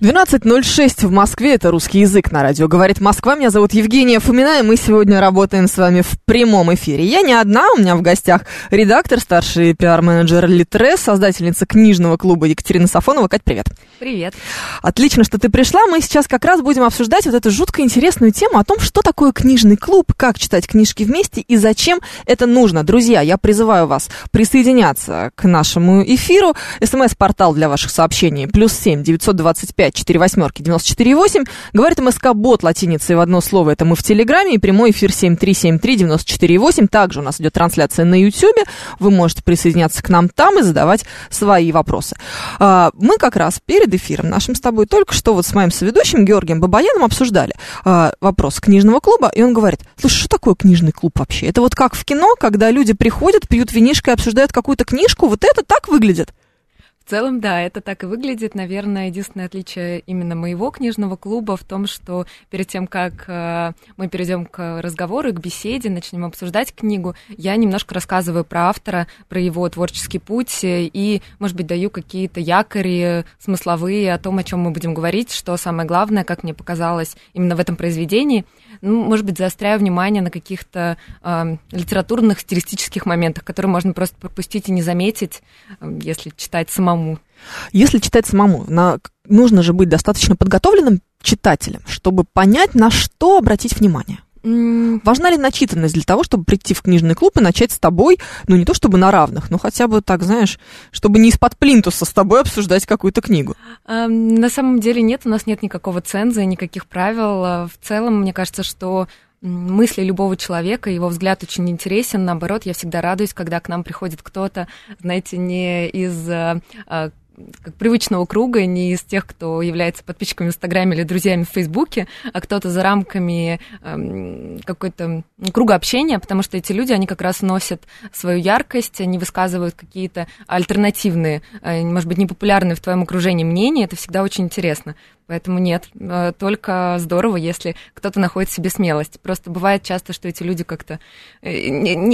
12.06 в Москве, это русский язык на радио. Говорит Москва, меня зовут Евгения Фомина, и мы сегодня работаем с вами в прямом эфире. Я не одна, у меня в гостях редактор, старший пиар-менеджер Литрес, создательница книжного клуба Екатерина Сафонова. Кать, привет. Привет. Отлично, что ты пришла. Мы сейчас как раз будем обсуждать вот эту жутко интересную тему о том, что такое книжный клуб, как читать книжки вместе и зачем это нужно. Друзья, я призываю вас присоединяться к нашему эфиру. СМС-портал для ваших сообщений плюс семь девятьсот двадцать пять четыре восьмерки девяносто четыре восемь. Говорит МСК Бот латиницей в одно слово. Это мы в Телеграме и прямой эфир семь три семь три девяносто четыре восемь. Также у нас идет трансляция на Ютьюбе. Вы можете присоединяться к нам там и задавать свои вопросы. А, Мы как раз перед эфиром нашим с тобой только что вот с моим соведущим Георгием Бабаяном обсуждали а, вопрос книжного клуба, и он говорит, слушай, что такое книжный клуб вообще? Это вот как в кино, когда люди приходят, пьют винишко и обсуждают какую-то книжку, вот это так выглядит? В целом, да, это так и выглядит. Наверное, единственное отличие именно моего книжного клуба в том, что перед тем, как э, мы перейдем к разговору, к беседе, начнем обсуждать книгу, я немножко рассказываю про автора, про его творческий путь э, и, может быть, даю какие-то якори смысловые о том, о чем мы будем говорить, что самое главное, как мне показалось именно в этом произведении. Ну, может быть, заостряю внимание на каких-то э, литературных, стилистических моментах, которые можно просто пропустить и не заметить, э, если читать самому. Если читать самому, на- нужно же быть достаточно подготовленным читателем, чтобы понять, на что обратить внимание. Важна ли начитанность для того, чтобы прийти в книжный клуб и начать с тобой, ну не то чтобы на равных, но хотя бы так, знаешь, чтобы не из-под плинтуса с тобой обсуждать какую-то книгу? Эм, На самом деле нет, у нас нет никакого ценза, никаких правил. Э, В целом, мне кажется, что мысли любого человека, его взгляд очень интересен. Наоборот, я всегда радуюсь, когда к нам приходит кто-то, знаете, не из э, э, как привычного круга, не из тех, кто является подписчиками в Инстаграме или друзьями в Фейсбуке, а кто-то за рамками эм, какой-то м, круга общения, потому что эти люди, они как раз носят свою яркость, они высказывают какие-то альтернативные, э, может быть, непопулярные в твоем окружении мнения, это всегда очень интересно. Поэтому нет, э, только здорово, если кто-то находит в себе смелость. Просто бывает часто, что эти люди как-то... э,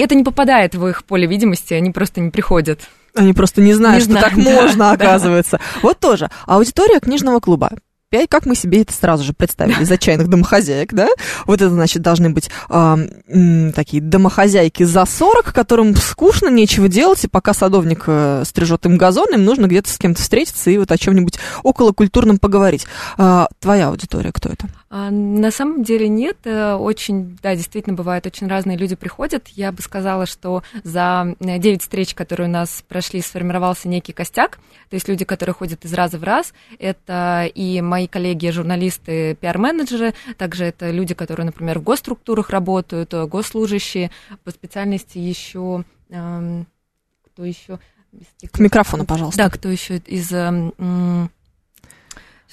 Это не попадает в их поле видимости, они просто не приходят. Они просто не знают, Не что знаю, так да, можно, да. оказывается. Вот тоже. Аудитория книжного клуба. Пять, как мы себе это сразу же представили, из отчаянных домохозяек, да? Вот это, значит, должны быть м, такие домохозяйки за 40, которым скучно, нечего делать, и пока садовник э, стрижет им газон, им нужно где-то с кем-то встретиться и вот о чем-нибудь околокультурном поговорить. А, твоя аудитория кто это? А, На самом деле нет, э, очень, да, действительно бывает, очень разные люди приходят. Я бы сказала, что за 9 встреч, которые у нас прошли, сформировался некий костяк, то есть люди, которые ходят из раза в раз, это и мои коллеги, журналисты, пиар-менеджеры, также это люди, которые, например, в госструктурах работают, э, госслужащие, по специальности еще, эм, кто еще? К микрофону, пожалуйста. Да, кто еще из...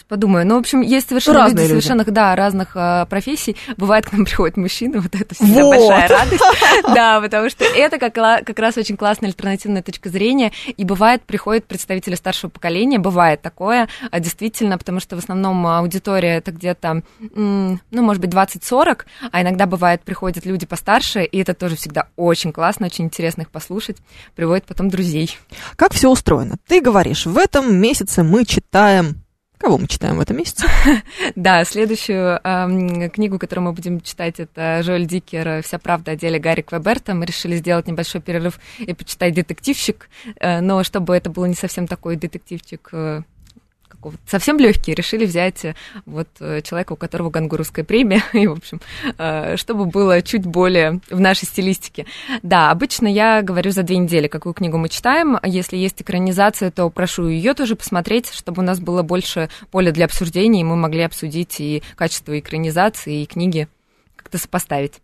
подумаю. Ну, в общем, есть совершенно Разные люди люди. совершенно, да, разных а, профессий. Бывает, к нам приходят мужчины, вот это всегда Вот. большая радость. Да, потому что это как, как раз очень классная альтернативная точка зрения. И бывает, приходят представители старшего поколения, бывает такое, а, действительно, потому что в основном аудитория это где-то, ну, может быть, 20-40, а иногда бывает, приходят люди постарше, и это тоже всегда очень классно, очень интересно их послушать, приводит потом друзей. Как все устроено? Ты говоришь, в этом месяце мы читаем... Кого мы читаем в этом месяце? Да, следующую эм, книгу, которую мы будем читать, это Жоэль Дикер «Вся правда о деле Гарри Квеберта». Мы решили сделать небольшой перерыв и почитать детективчик, э, но чтобы это было не совсем такой детективчик э, какого-то совсем легкий, решили взять э, вот э, человека, у которого гангурская премия, и, в общем, э, чтобы было чуть более в нашей стилистике. Да, обычно я говорю за две недели, какую книгу мы читаем. Если есть экранизация, то прошу ее тоже посмотреть, чтобы у нас было больше поля для обсуждений, и мы могли обсудить и качество экранизации, и книги как-то сопоставить.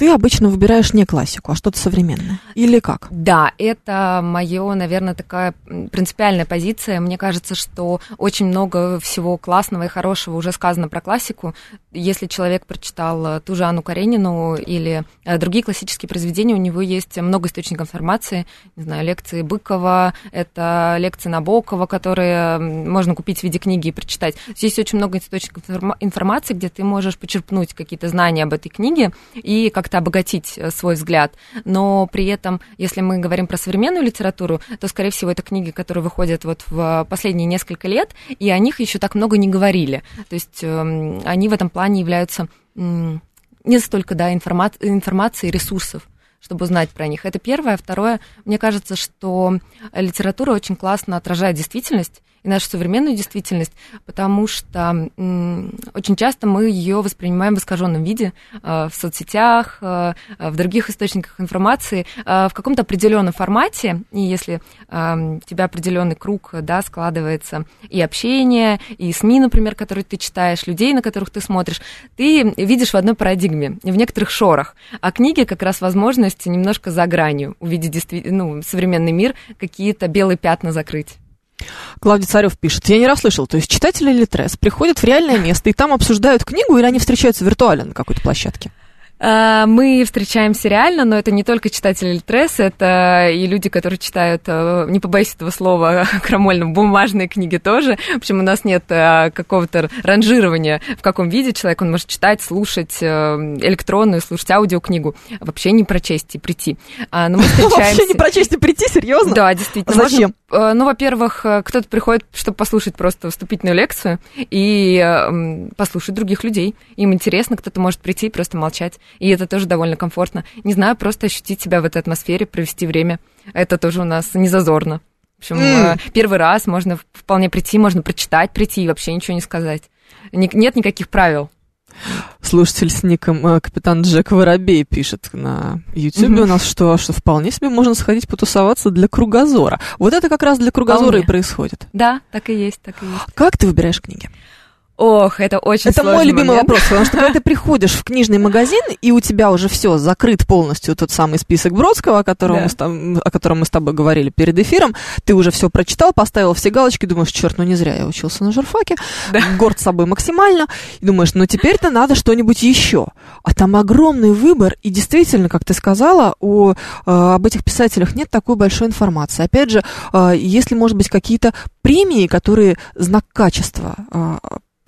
Ты обычно выбираешь не классику, а что-то современное. Или как? Да, это мое, наверное, такая принципиальная позиция. Мне кажется, что очень много всего классного и хорошего уже сказано про классику. Если человек прочитал э, ту же Анну Каренину или э, другие классические произведения, у него есть много источников информации. Не знаю, лекции Быкова, это лекции Набокова, которые можно купить в виде книги и прочитать. Здесь очень много источников информации, где ты можешь почерпнуть какие-то знания об этой книге и как как-то обогатить э, свой взгляд. Но при этом, если мы говорим про современную литературу, то, скорее всего, это книги, которые выходят вот в последние несколько лет, и о них еще так много не говорили. То есть эм, они в этом плане являются не столько да, информа- информации, ресурсов чтобы узнать про них. Это первое. Второе, мне кажется, что литература очень классно отражает действительность, и нашу современную действительность, потому что очень часто мы ее воспринимаем в искаженном виде э, в соцсетях, э, в других источниках информации, э, в каком-то определенном формате. И если у тебя определенный круг да, складывается и общение, и СМИ, например, которые ты читаешь, людей, на которых ты смотришь, ты видишь в одной парадигме, в некоторых шорах. А книги как раз возможность немножко за гранью увидеть действительно, ну, современный мир, какие-то белые пятна закрыть. Клавдий Царев пишет, я не расслышал, то есть читатели Литрес приходят в реальное место и там обсуждают книгу или они встречаются виртуально на какой-то площадке? Э, мы встречаемся реально, но это не только читатели Литрес, это и люди, которые читают, э, не побоюсь этого слова, крамольно, бумажные книги тоже. В общем, у нас нет э, какого-то ранжирования, в каком виде человек он может читать, слушать электронную, слушать аудиокнигу, вообще не прочесть и прийти. А, но мы встречаемся... Вообще не прочесть и прийти, серьезно? Да, действительно. Зачем? Ну, во-первых, кто-то приходит, чтобы послушать просто вступительную лекцию и послушать других людей. Им интересно, кто-то может прийти и просто молчать и это тоже довольно комфортно. Не знаю, просто ощутить себя в этой атмосфере, провести время. Это тоже у нас не зазорно. В общем, mm. первый раз можно вполне прийти, можно прочитать, прийти и вообще ничего не сказать. Нет никаких правил. Слушатель с ником э, Капитан Джек Воробей пишет на YouTube mm-hmm. у нас, что, что вполне себе можно сходить потусоваться для кругозора. Вот это как раз для кругозора вполне. и происходит. Да, так и есть, так и есть. Как ты выбираешь книги? Ох, это очень Это мой любимый момент. вопрос, потому что когда ты приходишь в книжный магазин, и у тебя уже все закрыт полностью тот самый список Бродского, о котором, да. мы, с, о котором мы с тобой говорили перед эфиром, ты уже все прочитал, поставил все галочки, думаешь, черт, ну не зря я учился на журфаке, да. горд собой максимально, и думаешь, ну теперь-то надо что-нибудь еще. А там огромный выбор, и действительно, как ты сказала, о, э, об этих писателях нет такой большой информации. Опять же, э, если, может быть, какие-то премии, которые знак качества э,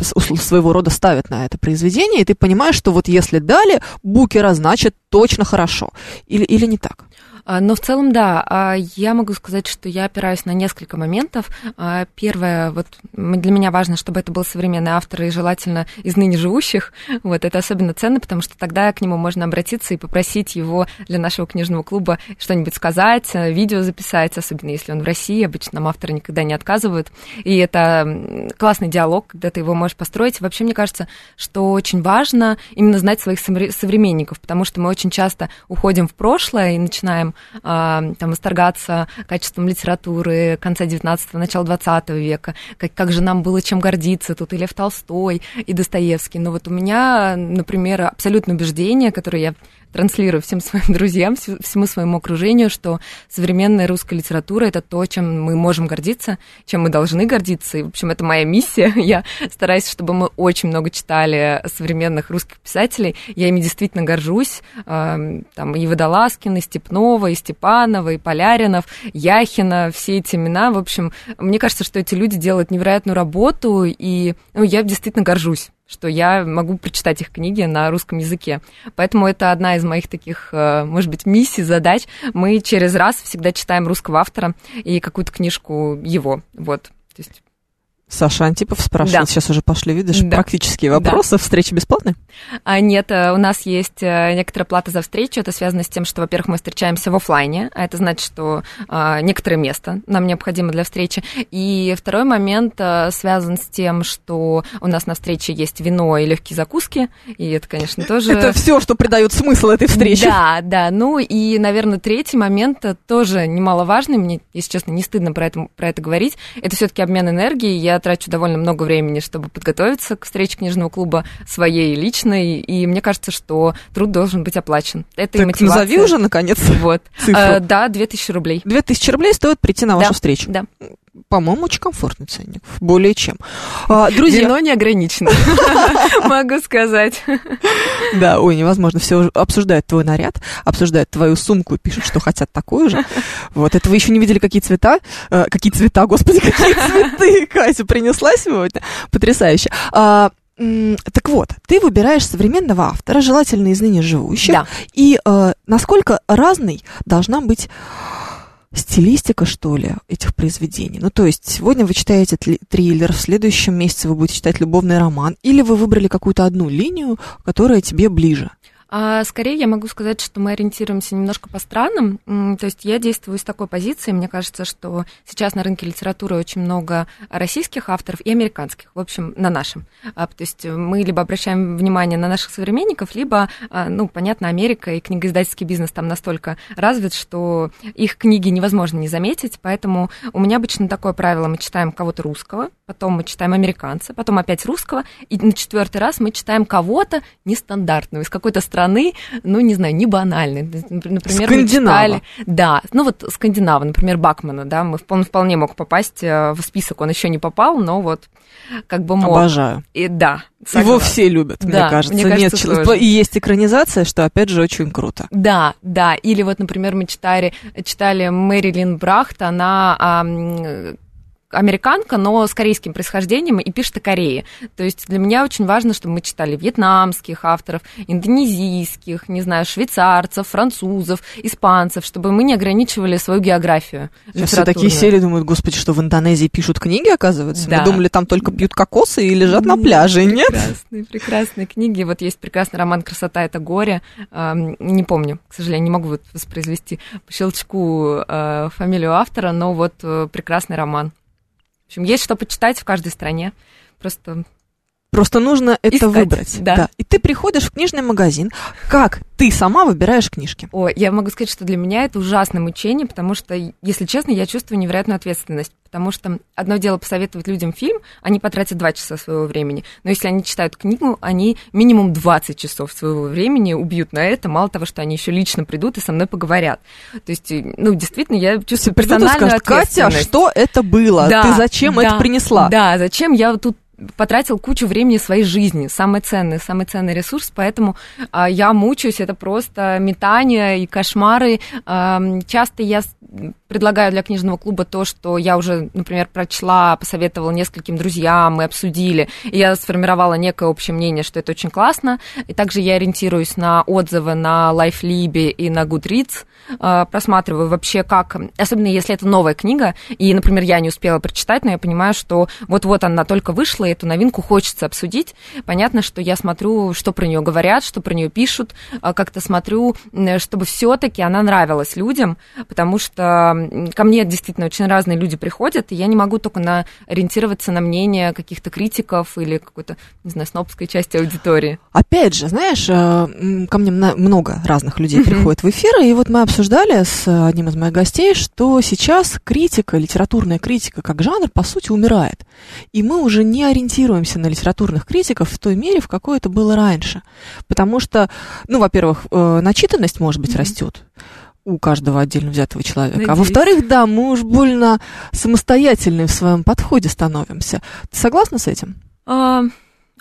своего рода ставят на это произведение, и ты понимаешь, что вот если дали букера, значит точно хорошо. Или, или не так? А, но в целом, да, а, я могу сказать, что я опираюсь на несколько моментов. А, первое, вот для меня важно, чтобы это был современный автор и желательно из ныне живущих. Вот, это особенно ценно, потому что тогда к нему можно обратиться и попросить его для нашего книжного клуба что-нибудь сказать, э, видео записать, особенно если он в России. Обычно нам авторы никогда не отказывают. И это классный диалог, когда ты его можешь построить. Вообще, мне кажется, что очень важно именно знать своих современников, потому что мы очень часто уходим в прошлое и начинаем там, восторгаться качеством литературы конца 19-го, начала 20 века, как, как же нам было чем гордиться, тут и Лев Толстой, и Достоевский. Но вот у меня, например, абсолютное убеждение, которое я транслирую всем своим друзьям, всему своему окружению, что современная русская литература — это то, чем мы можем гордиться, чем мы должны гордиться. И, в общем, это моя миссия. Я стараюсь, чтобы мы очень много читали современных русских писателей. Я ими действительно горжусь. Там и Водолазкина, и Степнова, и Степанова, и Поляринов, Яхина, все эти имена. В общем, мне кажется, что эти люди делают невероятную работу, и ну, я действительно горжусь что я могу прочитать их книги на русском языке. Поэтому это одна из моих таких, э, может быть, миссий, задач. Мы через раз всегда читаем русского автора и какую-то книжку его. Вот. То есть Саша Антипов спрашивает, да. сейчас уже пошли, видишь, да. практические вопросы. Да. Встречи бесплатные? А, нет, э, у нас есть э, некоторая плата за встречу. Это связано с тем, что, во-первых, мы встречаемся в офлайне, а это значит, что а, некоторое место нам необходимо для встречи. И второй момент а, связан с тем, что у нас на встрече есть вино и легкие закуски, и это, конечно, тоже... Это все, что придает смысл этой встрече. Да, да. Ну и, наверное, третий момент тоже немаловажный. Мне, если честно, не стыдно про это, про это говорить. Это все-таки обмен энергией. Я трачу довольно много времени, чтобы подготовиться к встрече книжного клуба своей личной, и мне кажется, что труд должен быть оплачен. Это так и мотивация. назови уже, наконец, Вот. цифру. А, да, 2000 рублей. 2000 рублей стоит прийти на вашу Да, встречу. Да. По-моему, очень комфортный ценник. Более чем. А, друзья, Вино не ограничено, могу сказать. да, ой, невозможно. Все обсуждают твой наряд, обсуждают твою сумку пишут, что хотят такую же. Вот, это вы еще не видели, какие цвета, э, какие цвета, господи, какие цветы Катя принесла сегодня. Потрясающе. А, так вот, ты выбираешь современного автора, желательно из ныне живущих. Да. И э, насколько разной должна быть стилистика, что ли, этих произведений. Ну, то есть, сегодня вы читаете триллер, в следующем месяце вы будете читать любовный роман, или вы выбрали какую-то одну линию, которая тебе ближе. А, скорее я могу сказать, что мы ориентируемся немножко по странам. То есть я действую с такой позиции. Мне кажется, что сейчас на рынке литературы очень много российских авторов и американских, в общем, на нашем. А, То есть мы либо обращаем внимание на наших современников, либо, а, ну, понятно, Америка и книгоиздательский бизнес там настолько развит, что их книги невозможно не заметить. Поэтому у меня обычно такое правило. Мы читаем кого-то русского, потом мы читаем американца, потом опять русского, и на четвертый раз мы читаем кого-то нестандартного, из какой-то страны, ну, не знаю, не банальной. Например, мы Скандинава. читали... Да, ну вот скандинава, например, Бакмана, да, мы, он вполне мог попасть э, в список, он еще не попал, но вот как бы мог. Обожаю. И, да, Его согласна. все любят, мне Да, кажется. мне кажется, Нет, тоже. и есть экранизация, что, опять же, очень круто. Да, да. Или вот, например, мы читали, читали Мэрилин Брахт, она а, американка, но с корейским происхождением и пишет о Корее. То есть для меня очень важно, чтобы мы читали вьетнамских авторов, индонезийских, не знаю, швейцарцев, французов, испанцев, чтобы мы не ограничивали свою географию. Сейчас все такие сели, думают, господи, что в Индонезии пишут книги, оказывается? Да. Мы думали, там только пьют кокосы и лежат на пляже, нет? Прекрасные, прекрасные книги. Вот есть прекрасный роман «Красота – это горе». Не помню, к сожалению, не могу воспроизвести по щелчку э, фамилию автора, но вот э, прекрасный роман. Общем, есть что почитать в каждой стране. Просто Просто нужно это Искать, выбрать. да. И ты приходишь в книжный магазин. Как ты сама выбираешь книжки? О, я могу сказать, что для меня это ужасное мучение, потому что, если честно, я чувствую невероятную ответственность. Потому что одно дело посоветовать людям фильм, они потратят два часа своего времени. Но если они читают книгу, они минимум 20 часов своего времени убьют на это. Мало того, что они еще лично придут и со мной поговорят. То есть, ну, действительно, я чувствую персональную скажут, Катя, ответственность. что это было? Да, ты зачем да, это принесла? Да, зачем я тут потратил кучу времени своей жизни, самый ценный, самый ценный ресурс, поэтому а, я мучаюсь, это просто метание и кошмары. Ам, часто я предлагаю для книжного клуба то, что я уже, например, прочла, посоветовала нескольким друзьям, мы обсудили, и я сформировала некое общее мнение, что это очень классно, и также я ориентируюсь на отзывы на LifeLib и на Goodreads, просматриваю вообще как, особенно если это новая книга, и, например, я не успела прочитать, но я понимаю, что вот-вот она только вышла, и эту новинку хочется обсудить. Понятно, что я смотрю, что про нее говорят, что про нее пишут, а, как-то смотрю, чтобы все-таки она нравилась людям, потому что ко мне действительно очень разные люди приходят, и я не могу только на, ориентироваться на мнение каких-то критиков или какой-то, не знаю, снобской части аудитории. Опять же, знаешь, э, ко мне много разных людей Мгм. приходит в эфир, и вот мы обсуждали с одним из моих гостей, что сейчас критика, литературная критика как жанр, по сути, умирает. И мы уже не ориентируемся на литературных критиков в той мере, в какой это было раньше. Потому что, ну, во-первых, э, начитанность, может быть, растет у каждого отдельно взятого человека. А Надеюсь. во-вторых, да, мы уж больно самостоятельны в своем подходе становимся. Ты согласна с этим? А,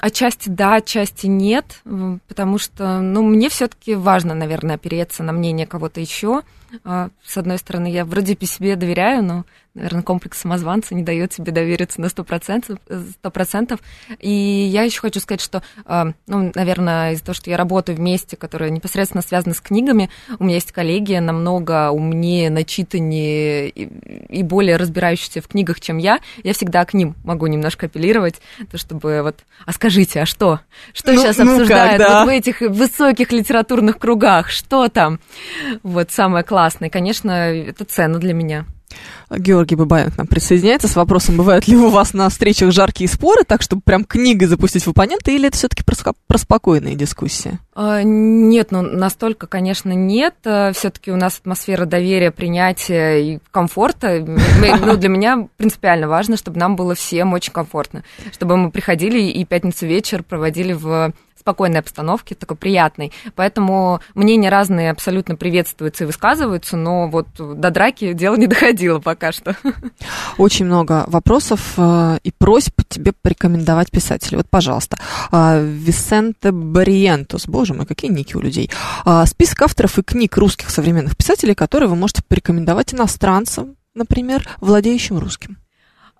Отчасти да, отчасти нет, потому что, ну, мне все-таки важно, наверное, опереться на мнение кого-то еще. С одной стороны, я вроде по себе доверяю, но, наверное, комплекс самозванца не дает себе довериться на 100%. 100%. И я еще хочу сказать, что, а, ну, наверное, из-за того, что я работаю в месте, которое непосредственно связано с книгами, у меня есть коллеги намного умнее, начитаннее и, более разбирающиеся в книгах, чем я. Я всегда к ним могу немножко апеллировать, то чтобы вот, а скажите, а что? Что Ну- сейчас ну как, обсуждают да. вот в этих высоких литературных кругах? Что там? Вот самое классное. Конечно, это ценно для меня. Георгий Бабаев нам присоединяется с вопросом, бывают ли у вас на встречах жаркие споры, так чтобы прям книгой запустить в оппонента, или это все-таки про, про спокойные дискуссии? А, нет, ну настолько, конечно, нет. А, все-таки у нас атмосфера доверия, принятия и комфорта. Ну, для меня принципиально важно, чтобы нам было всем очень комфортно. Чтобы мы приходили и пятницу вечер проводили в спокойной обстановке, такой приятной. Поэтому мнения разные абсолютно приветствуются и высказываются, но вот до драки дело не доходило пока что. Очень много вопросов э, и просьб тебе порекомендовать писателей. Вот, пожалуйста, э, Висенте Бариентус, боже мой, какие ники у людей. Э, список авторов и книг русских современных писателей, которые вы можете порекомендовать иностранцам, например, владеющим русским.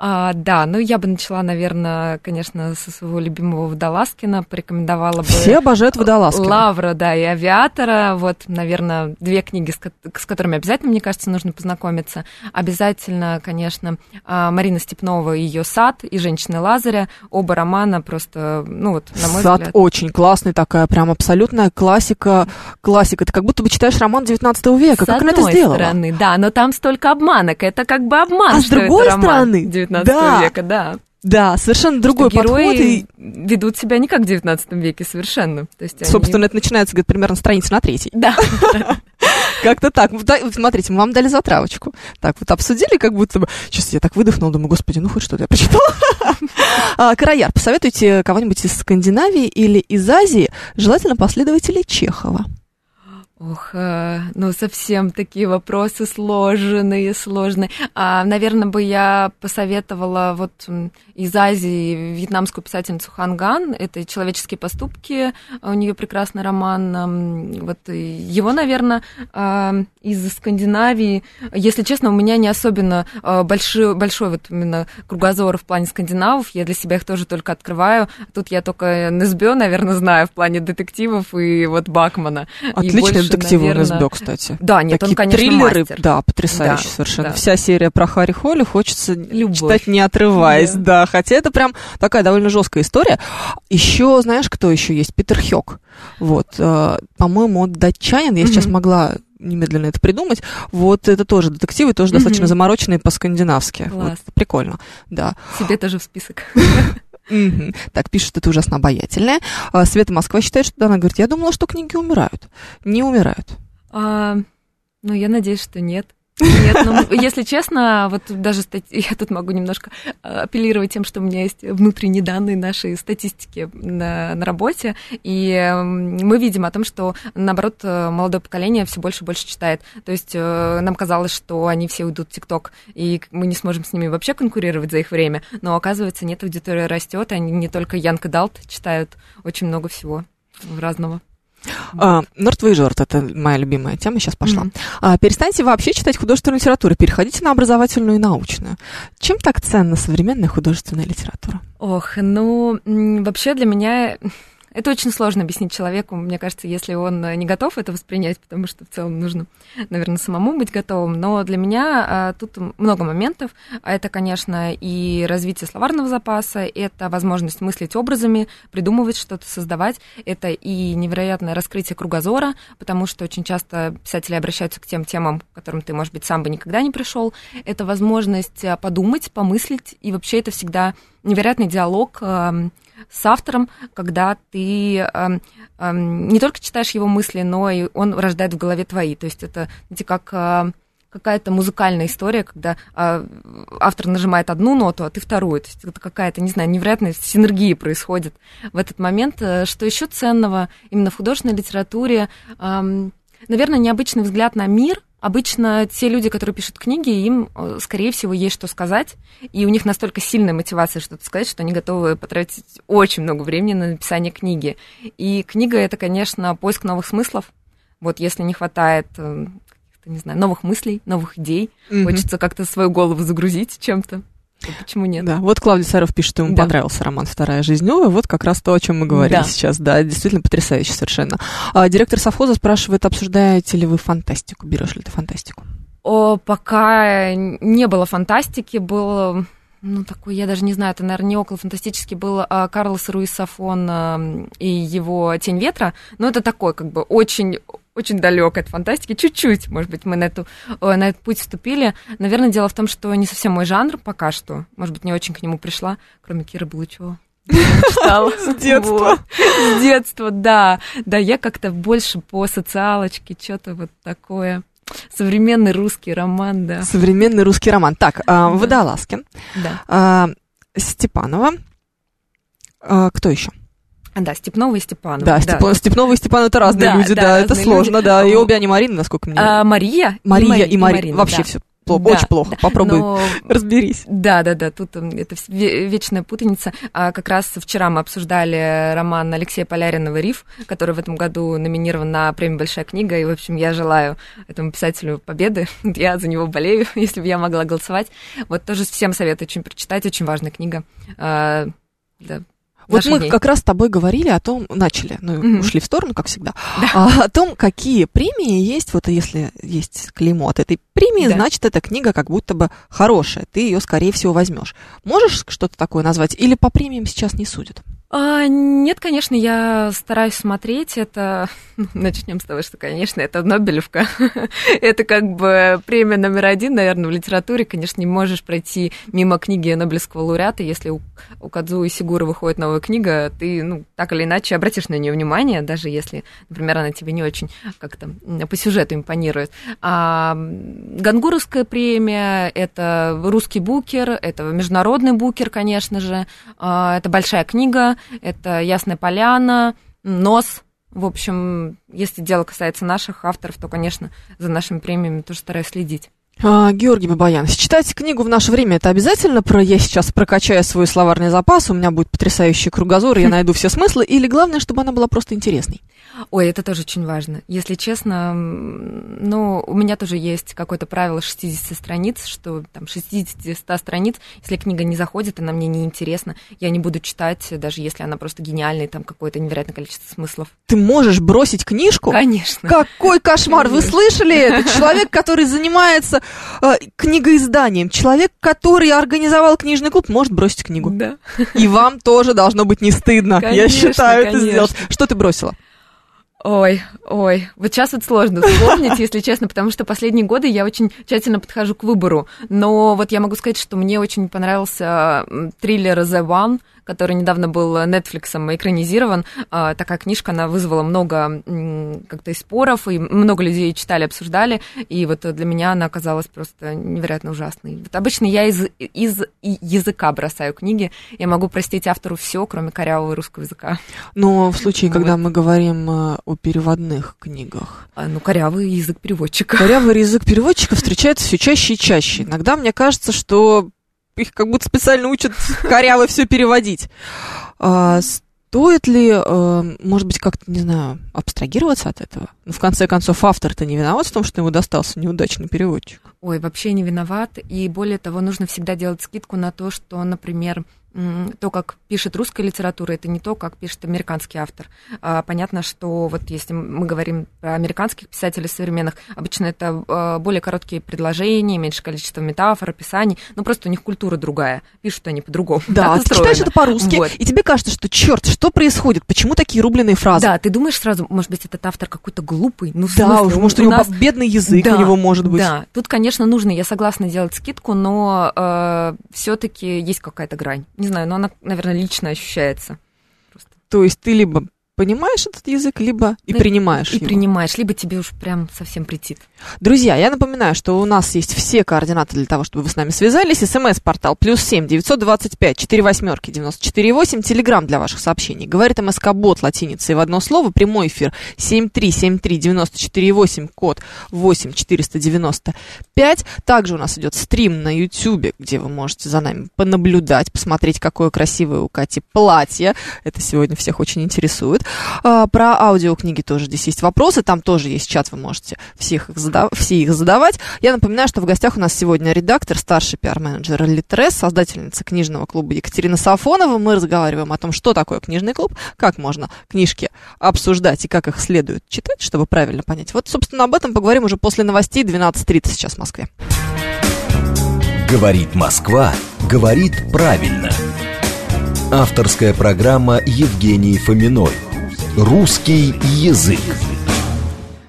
А, да, ну я бы начала, наверное, конечно, со своего любимого Водолазкина, порекомендовала бы... Все обожают Водолазкина. Лавра, да, и Авиатора, вот, наверное, две книги, с, с которыми обязательно, мне кажется, нужно познакомиться. Обязательно, конечно, а, Марина Степнова и ее «Сад» и «Женщины Лазаря», оба романа просто, ну вот, на мой «Сад» взгляд... очень классный, такая прям абсолютная классика, классика. Ты как будто бы читаешь роман 19 века. С как она это сделала? стороны, да, но там столько обманок, это как бы обман, а с другой стороны, 19 да. века, да. Да, совершенно другой что подход. И... ведут себя не как в 19 веке совершенно. То есть Собственно, они... это начинается говорит, примерно страница на третьей. Да. Как-то так. Смотрите, мы вам дали затравочку. Так, вот обсудили, как будто бы... Сейчас я так выдохнула, думаю, господи, ну хоть что-то я прочитала. А, Караяр, посоветуйте кого-нибудь из Скандинавии или из Азии, желательно последователей Чехова. Ох, э, ну совсем такие вопросы сложные, сложные. А, наверное, бы я посоветовала вот из Азии вьетнамскую писательницу Ханган. Это «Человеческие поступки». У нее прекрасный роман. Вот его, наверное, а, из Скандинавии. Если честно, у меня не особенно а, большой, большой вот именно кругозор в плане скандинавов. Я для себя их тоже только открываю. Тут я только Несбё, наверное, знаю в плане детективов и вот Бакмана. Отличный детективы наверное... НСБ, кстати. Да, нет, Такие он, конечно, триллеры, мастер. да, потрясающие да, совершенно. Да. Вся серия про Харри Холли хочется Любовь. читать не отрываясь, да. да. Хотя это прям такая довольно жесткая история. Еще, знаешь, кто еще есть? Питер Хёк. Вот, э, по-моему, он датчанин, я mm-hmm. сейчас могла немедленно это придумать. Вот это тоже детективы, тоже mm-hmm. достаточно замороченные по-скандинавски. Вот, прикольно, да. Себе тоже в список. Mm-hmm. Так, пишет, это ужасно обаятельная. А, Света Москва считает, что она говорит, я думала, что книги умирают. Не умирают. А, ну, я надеюсь, что нет. Нет, ну, если честно, вот даже стать... я тут могу немножко а, апеллировать тем, что у меня есть внутренние данные нашей статистики на, на работе, и мы видим о том, что, наоборот, молодое поколение все больше и больше читает. То есть э, нам казалось, что они все уйдут в ТикТок, и мы не сможем с ними вообще конкурировать за их время, но оказывается, нет, аудитория растет, они не только Янка Далт читают очень много всего разного. А, мертвый жорт это моя любимая тема, сейчас пошла. Mm-hmm. А, перестаньте вообще читать художественную литературу, переходите на образовательную и научную. Чем так ценна современная художественная литература? Ох, ну, вообще для меня это очень сложно объяснить человеку, мне кажется, если он не готов это воспринять, потому что в целом нужно, наверное, самому быть готовым. Но для меня а, тут много моментов. Это, конечно, и развитие словарного запаса, это возможность мыслить образами, придумывать что-то, создавать. Это и невероятное раскрытие кругозора, потому что очень часто писатели обращаются к тем темам, к которым ты, может быть, сам бы никогда не пришел. Это возможность а, подумать, помыслить, и вообще это всегда невероятный диалог с автором, когда ты э, э, не только читаешь его мысли, но и он рождает в голове твои. То есть это, знаете, как э, какая-то музыкальная история, когда э, автор нажимает одну ноту, а ты вторую. То есть это какая-то, не знаю, невероятная синергия происходит в этот момент. Э, что еще ценного именно в художественной литературе? Э, наверное, необычный взгляд на мир – Обычно те люди, которые пишут книги, им, э, скорее всего, есть что сказать, и у них настолько сильная мотивация что-то сказать, что они готовы потратить очень много времени на написание книги. И книга — это, конечно, поиск новых смыслов. Вот если не хватает э, не знаю, новых мыслей, новых идей, mm-hmm. хочется как-то свою голову загрузить чем-то. Почему нет? Да, вот Клавдий Саров пишет, что ему да. понравился роман «Вторая жизнь новая». Вот как раз то, о чем мы говорили да. сейчас. Да, действительно потрясающе совершенно. А, директор совхоза спрашивает, обсуждаете ли вы фантастику? Берешь ли ты фантастику? О, пока не было фантастики, был ну, такой, я даже не знаю, это, наверное, не около фантастический был а, Карлос Руис Сафон а, и его «Тень ветра», но это такой, как бы, очень очень далек от фантастики, чуть-чуть, может быть, мы на, эту, на этот путь вступили. Наверное, дело в том, что не совсем мой жанр пока что, может быть, не очень к нему пришла, кроме Киры Булычева. Читала. С детства. С детства, да. Да, я как-то больше по социалочке, что-то вот такое. Современный русский роман, да. Современный русский роман. Так, а, Водолазкин. Да. А, Степанова. А, кто еще? Да, Степнова и Степанова. Да, Степ... да. Степнова и Степанова это разные да, люди, да, да, это сложно, люди. да. И обе они Марины, насколько мне. А, Мария. Мария и, и Мари... Марина. Вообще да. все плохо, Да, очень плохо. да. Попробуй Но- разберись. Да, да, да, тут это вечная путаница. А как раз вчера мы обсуждали роман Алексея Поляринова «Риф», который в этом году номинирован на премию «Большая книга», и, в общем, я желаю этому писателю победы. Я за него болею, если бы я могла голосовать. Вот тоже всем советую очень прочитать, очень важная книга. А, да, Вот мы дней. как раз с тобой говорили о том, начали, ну, Мгм. ушли в сторону, как всегда, а, о том, какие премии есть, вот если есть клеймо от этой премии, Да. значит, эта книга как будто бы хорошая, ты ее, скорее всего, возьмешь. Можешь что-то такое назвать? Или по премиям сейчас не судят? А, нет, конечно, я стараюсь смотреть это. Начнем с того, что, конечно, это Нобелевка. это как бы премия номер один, наверное, в литературе. Конечно, не можешь пройти мимо книги Нобелевского лауреата. Если у, у Кадзу и Сигуры выходит новая книга, ты, ну, так или иначе обратишь на нее внимание, даже если, например, она тебе не очень как-то по сюжету импонирует. А Гангуровская премия — это русский букер, это международный букер, конечно же, а, это большая книга, это Ясная Поляна, Нос. В общем, если дело касается наших авторов, то, конечно, за нашими премиями тоже стараюсь следить. А, Георгий Бабаян, читать книгу в наше время это обязательно про я сейчас прокачаю свой словарный запас, у меня будет потрясающий кругозор, я найду все смыслы, или главное, чтобы она была просто интересной? Ой, это тоже очень важно. Если честно, ну, у меня тоже есть какое-то правило 60 страниц, что там 60-100 страниц, если книга не заходит, она мне не интересна, я не буду читать, даже если она просто гениальная, там какое-то невероятное количество смыслов. Ты можешь бросить книжку? Конечно. Какой кошмар! Вы слышали это? Человек, который занимается э, книгоизданием, человек, который организовал книжный клуб, может бросить книгу. Да. И вам тоже должно быть не стыдно. Я Конечно, считаю это конечно. сделать. Что ты бросила? Ой, ой, вот сейчас вот сложно вспомнить, если честно, потому что последние годы я очень тщательно подхожу к выбору. Но вот я могу сказать, что мне очень понравился триллер The One, который недавно был Netflix экранизирован. А, Такая книжка, она вызвала много как-то и споров, и много людей читали, обсуждали, и вот для меня она оказалась просто невероятно ужасной. Вот обычно я из, из языка бросаю книги, я могу простить автору все, кроме корявого русского языка. Но в случае, Вот. когда мы говорим э, о переводных книгах, А, Ну, корявый язык переводчика. корявый язык переводчика встречается все чаще и чаще. Иногда мне кажется, что их как будто специально учат коряво все переводить. А, Стоит ли, э, может быть, как-то, не знаю, абстрагироваться от этого? Ну, в конце концов, автор-то не виноват в том, что ему достался неудачный переводчик. Ой, вообще не виноват. И более того, нужно всегда делать скидку на то, что, например, то, как пишет русская литература, это не то, как пишет американский автор. А, понятно, что вот если мы говорим про американских писателей современных, обычно это а, более короткие предложения, меньше количество метафор, описаний, ну просто у них культура другая, пишут они по-другому. Да, ты читаешь это по-русски, Вот. и тебе кажется, что черт, что происходит? Почему такие рубленые фразы? Да, ты думаешь сразу, может быть, этот автор какой-то глупый? Ну, Да, смысле, уж, может, у у него нас- бедный язык Да, у него может быть. Да, тут, конечно, нужно, я согласна делать скидку, но все-таки есть какая-то грань. Не знаю, но она, наверное, лично ощущается. Просто. То есть ты либо понимаешь этот язык, либо и Ну, принимаешь И его. принимаешь, либо тебе уж прям совсем претит. Друзья, я напоминаю, что у нас есть все координаты для того, чтобы вы с нами связались. СМС-портал плюс семь девятьсот двадцать пять четыре восьмерки девяносто четыре восемь. Телеграмм для ваших сообщений. Говорит МСК-бот латиницей в одно слово. Прямой эфир семь три семь три девяносто четыре восемь. Код восемь четыреста девяносто пять. Также у нас идет стрим на Ютьюбе, где вы можете за нами понаблюдать, посмотреть, какое красивое у Кати платье. Это сегодня всех очень интересует. А, Про аудиокниги тоже здесь есть вопросы. Там тоже есть чат, вы можете всех их задав- все их задавать. Я напоминаю, что в гостях у нас сегодня редактор, старший пиар-менеджер Литрес, создательница книжного клуба Екатерина Сафонова. Мы разговариваем о том, что такое книжный клуб, как можно книжки обсуждать и как их следует читать, чтобы правильно понять. Вот, собственно, об этом поговорим уже после новостей 12.30 сейчас в Москве. Говорит Москва, говорит правильно. Авторская программа Евгении Фоминой. Русский язык.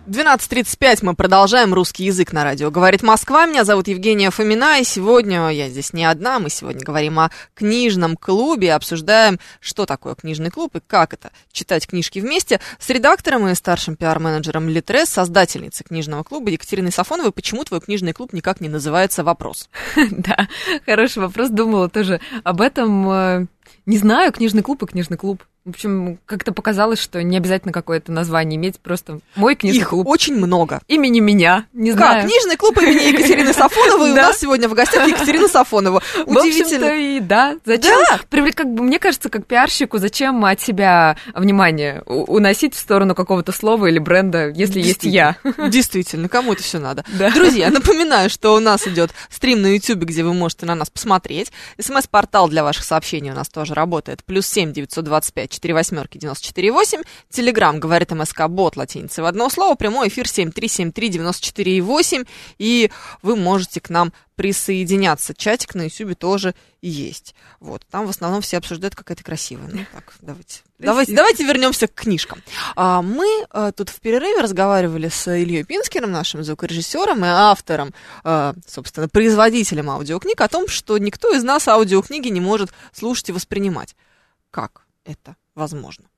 12.35 мы продолжаем русский язык на радио. Говорит Москва, меня зовут Евгения Фомина, и сегодня я здесь не одна, мы сегодня говорим о книжном клубе, обсуждаем, что такое книжный клуб и как это читать книжки вместе с редактором и старшим пиар-менеджером Литрес, создательницей книжного клуба Екатериной Сафоновой. Почему твой книжный клуб никак не называется «Вопрос»? Да, хороший вопрос, думала тоже об этом. Э, не знаю, книжный клуб и книжный клуб. В общем, как-то показалось, что не обязательно какое-то название иметь, просто мой книжный Их клуб. очень много. Имени меня, не Как? знаю. Книжный клуб имени Екатерины Сафоновой. У нас сегодня в гостях Екатерина Сафонова. Удивительно. и да. Зачем? Как бы, мне кажется, как пиарщику, зачем от себя внимание уносить в сторону какого-то слова или бренда, если есть я? Действительно, кому это все надо. Друзья, напоминаю, что у нас идет стрим на YouTube, где вы можете на нас посмотреть. СМС-портал для ваших сообщений у нас тоже работает. Плюс семь девятьсот двадцать пять четыре восьмерки девяносто четыре восемь. Телеграмм говорит МСК Бот латиницей в одно слово. Прямой эфир семь три семь три девяносто четыре восемь. И вы можете к нам присоединяться. Чатик на YouTube тоже есть. Вот. Там в основном все обсуждают, как это красиво. Ну так, давайте. Давайте, давайте вернемся к книжкам. А, мы а, тут в перерыве разговаривали с Ильей Пинскером, нашим звукорежиссером и автором, а, собственно, производителем аудиокниг, о том, что никто из нас аудиокниги не может слушать и воспринимать. Как это возможно?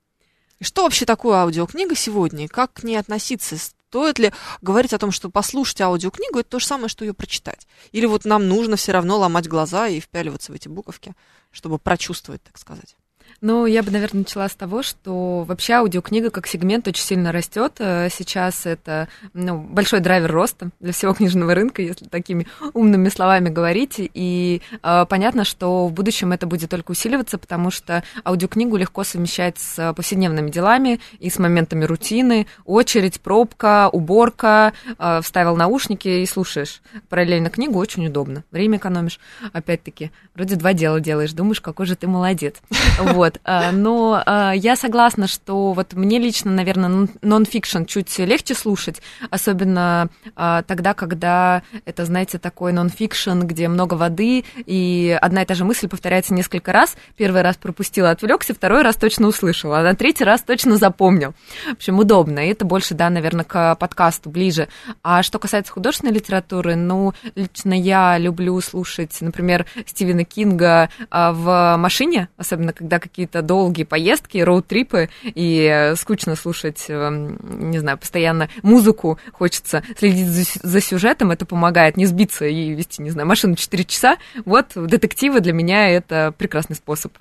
И что вообще такое аудиокнига сегодня, как к ней относиться? Стоит ли говорить о том, что послушать аудиокнигу это то же самое, что ее прочитать? Или вот нам нужно все равно ломать глаза и впяливаться в эти буковки, чтобы прочувствовать, так сказать? Ну, я бы, наверное, начала с того, что вообще аудиокнига как сегмент очень сильно растет. Э, Сейчас это ну, большой драйвер роста для всего книжного рынка, если такими умными словами говорить. И э, понятно, что в будущем это будет только усиливаться, потому что аудиокнигу легко совмещать с повседневными делами и с моментами рутины. Очередь, пробка, уборка, э, вставил наушники и слушаешь. Параллельно книгу очень удобно. Время экономишь. Опять-таки, вроде два дела делаешь, думаешь, какой же ты молодец. Вот. А, Но а, я согласна, что вот мне лично, наверное, нон- нон-фикшн чуть легче слушать, особенно а, тогда, когда это, знаете, такой нон-фикшн, где много воды, и одна и та же мысль повторяется несколько раз. Первый раз пропустила, отвлекся, второй раз точно услышала, а на третий раз точно запомнил. В общем, удобно. И это больше, да, наверное, к подкасту ближе. А что касается художественной литературы, ну, лично я люблю слушать, например, Стивена Кинга в машине, особенно когда какие-то долгие поездки, роуд-трипы, и э, скучно слушать, эм, не знаю, постоянно музыку, хочется следить за, за сюжетом, это помогает не сбиться и вести, не знаю, машину 4 часа. Вот детективы для меня это прекрасный способ.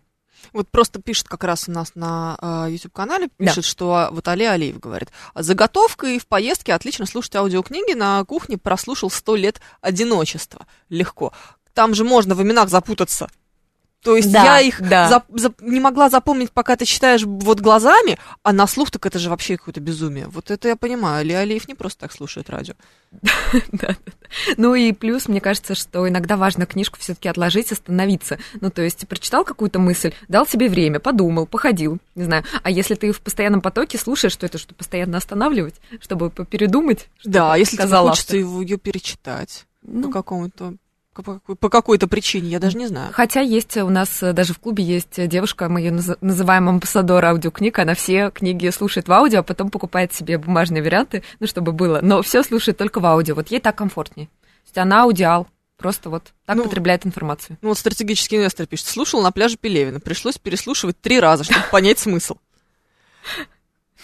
Вот просто пишет как раз у нас на э, YouTube-канале, Да. пишет, что а, вот Али Алиев говорит, заготовка и в поездке отлично слушать аудиокниги, на кухне прослушал сто лет одиночества. Легко. Там же можно в именах запутаться. То есть Да, я их да. зап- зап- не могла запомнить, пока ты читаешь вот глазами, а на слух так это же вообще какое-то безумие. Вот это я понимаю. Али Алиев не просто так слушает радио. Да. Ну и плюс, мне кажется, что иногда важно книжку все-таки отложить, остановиться. Ну, то есть прочитал какую-то мысль, дал себе время, подумал, походил, не знаю. А если ты в постоянном потоке слушаешь, что это, что постоянно останавливать, чтобы передумать? Да, если тебе хочется его, ее перечитать Ну, по какому-то по какой- по какой-то причине, я даже не знаю. Хотя есть у нас э, даже в клубе есть девушка, мы ее наз- называем амбассадор аудиокниг, она все книги слушает в аудио, а потом покупает себе бумажные варианты, ну, чтобы было. Но все слушает только в аудио, вот ей так комфортнее. То есть она аудиал, просто вот так Ну, потребляет информацию. Ну вот стратегический инвестор пишет, слушал на пляже Пелевина, пришлось переслушивать три раза, чтобы понять смысл.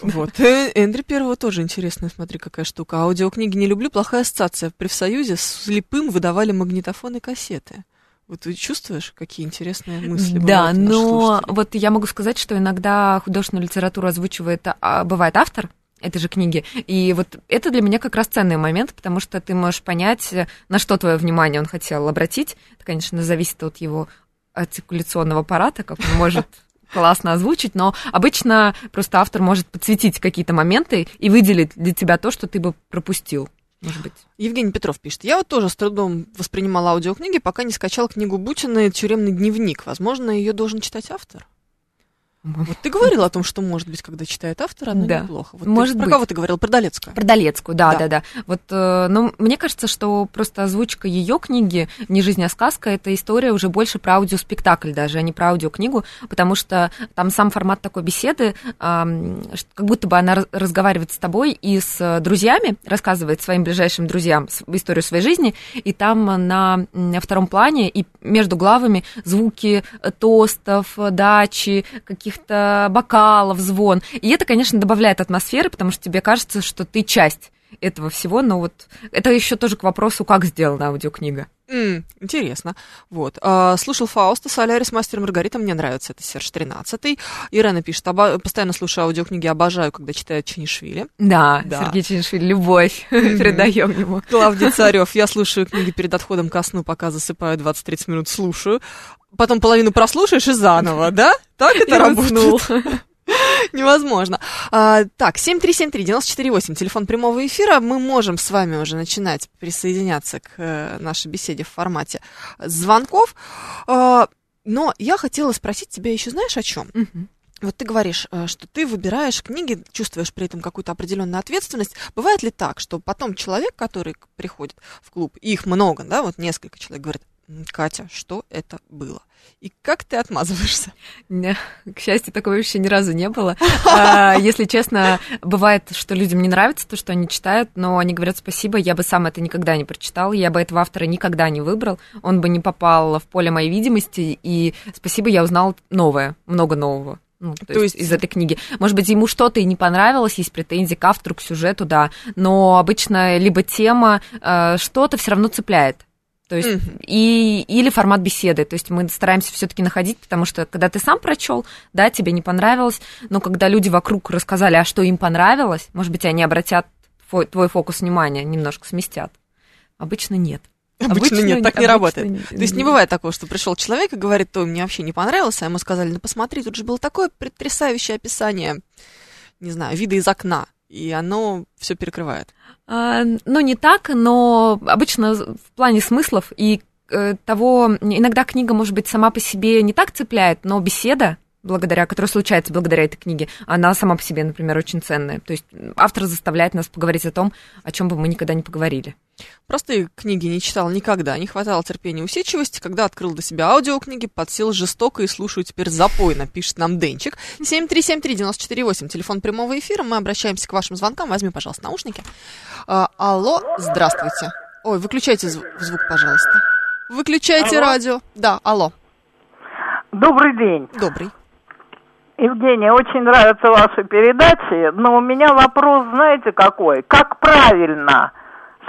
Вот. Э, Эндрю Первого тоже интересная, смотри, какая штука. Аудиокниги не люблю, плохая ассоциация. При Союзе слепым выдавали магнитофоны и кассеты. Вот ты чувствуешь, какие интересные мысли Да, но вот я могу сказать, что иногда художественную литературу озвучивает, а, бывает автор этой же книги. И вот это для меня как раз ценный момент, потому что ты можешь понять, на что твое внимание он хотел обратить. Это, конечно, зависит от его артикуляционного аппарата, как он может классно озвучить, но обычно просто автор может подсветить какие-то моменты и выделить для тебя то, что ты бы пропустил, может быть. Евгений Петров пишет. Я вот тоже с трудом воспринимала аудиокниги, пока не скачал книгу Бутина «Тюремный дневник». Возможно, ее должен читать автор? Вот ты говорила о том, что может быть, когда читает автор, оно Да. неплохо. Вот Может ты, про быть. кого ты говорил? Про Долецкую. Про Долецкую, да, Да. да, да. Вот, э, ну, мне кажется, что просто озвучка ее книги «Не жизнь, а сказка» — это история уже больше про аудиоспектакль даже, а не про аудиокнигу, потому что там сам формат такой беседы, ш- как будто бы она раз- разговаривает с тобой и с э, друзьями, рассказывает своим ближайшим друзьям историю своей жизни, и там на м, втором плане и между главами звуки э, тостов, э, дачи, каких-то бокалов, звон. И это, конечно, добавляет атмосферы, потому что тебе кажется, что ты часть этого всего, но вот это еще тоже к вопросу, как сделана аудиокнига. М, интересно. Вот. А, слушал Фауста, Солярис, Мастер и Маргарита. Мне нравится это Серж 13. Ирена пишет, «Оба- постоянно слушаю аудиокниги, обожаю, когда читает Чинишвили. Да, Да. Сергей Чинишвили, любовь передаем ему. Клавдий Царев, я слушаю книги перед отходом ко сну, пока засыпаю 20-30 минут, слушаю. Потом половину прослушаешь и заново, да? Так это работает? Невозможно. А, так, 7373948, телефон прямого эфира. Мы можем с вами уже начинать присоединяться к э, нашей беседе в формате звонков. А, но я хотела спросить тебя еще, знаешь, о чем? Вот ты говоришь, э, что ты выбираешь книги, чувствуешь при этом какую-то определенную ответственность. Бывает ли так, что потом человек, который приходит в клуб, их много, да, вот несколько человек говорит, «М, Катя, что это было? И как ты отмазываешься? К счастью, такого вообще ни разу не было. А, Если честно, бывает, что людям не нравится то, что они читают, но они говорят спасибо, я бы сам это никогда не прочитал, я бы этого автора никогда не выбрал, он бы не попал в поле моей видимости, и спасибо, я узнал новое, много нового. Ну, то, То есть, есть- из этой книги. Может быть, ему что-то и не понравилось, есть претензии к автору, к сюжету, да. Но обычно либо тема, э, что-то все равно цепляет. То есть, Мгм. и, или формат беседы. То есть мы стараемся все-таки находить, потому что когда ты сам прочел, да, тебе не понравилось, но когда люди вокруг рассказали, а что им понравилось, может быть, они обратят фо- твой фокус внимания, немножко сместят. Обычно нет. Обычно, нет, так не обычно работает. не- То есть не бывает такого, что пришел человек и говорит, то мне вообще не понравился, а ему сказали, ну посмотри, тут же было такое потрясающее описание, не знаю, вида из окна, и оно все перекрывает. А, ну, не так, но обычно в плане смыслов и э, того, иногда книга, может быть, сама по себе не так цепляет, но беседа, благодаря, которая случается благодаря этой книге, она сама по себе, например, очень ценная. То есть автор заставляет нас поговорить о том, о чем бы мы никогда не поговорили. Простые книги не читал никогда, не хватало терпения и усидчивости, когда открыл для себя аудиокниги, подсел жестоко и слушаю теперь запойно, пишет нам Денчик. 7373948, телефон прямого эфира, мы обращаемся к вашим звонкам, возьми, пожалуйста, наушники. А, алло, здравствуйте. Ой, выключайте зв- звук, пожалуйста. Выключайте Алло. радио. Да, алло, Добрый день. добрый. Евгения, очень нравятся ваши передачи, но у меня вопрос, знаете, какой? Как правильно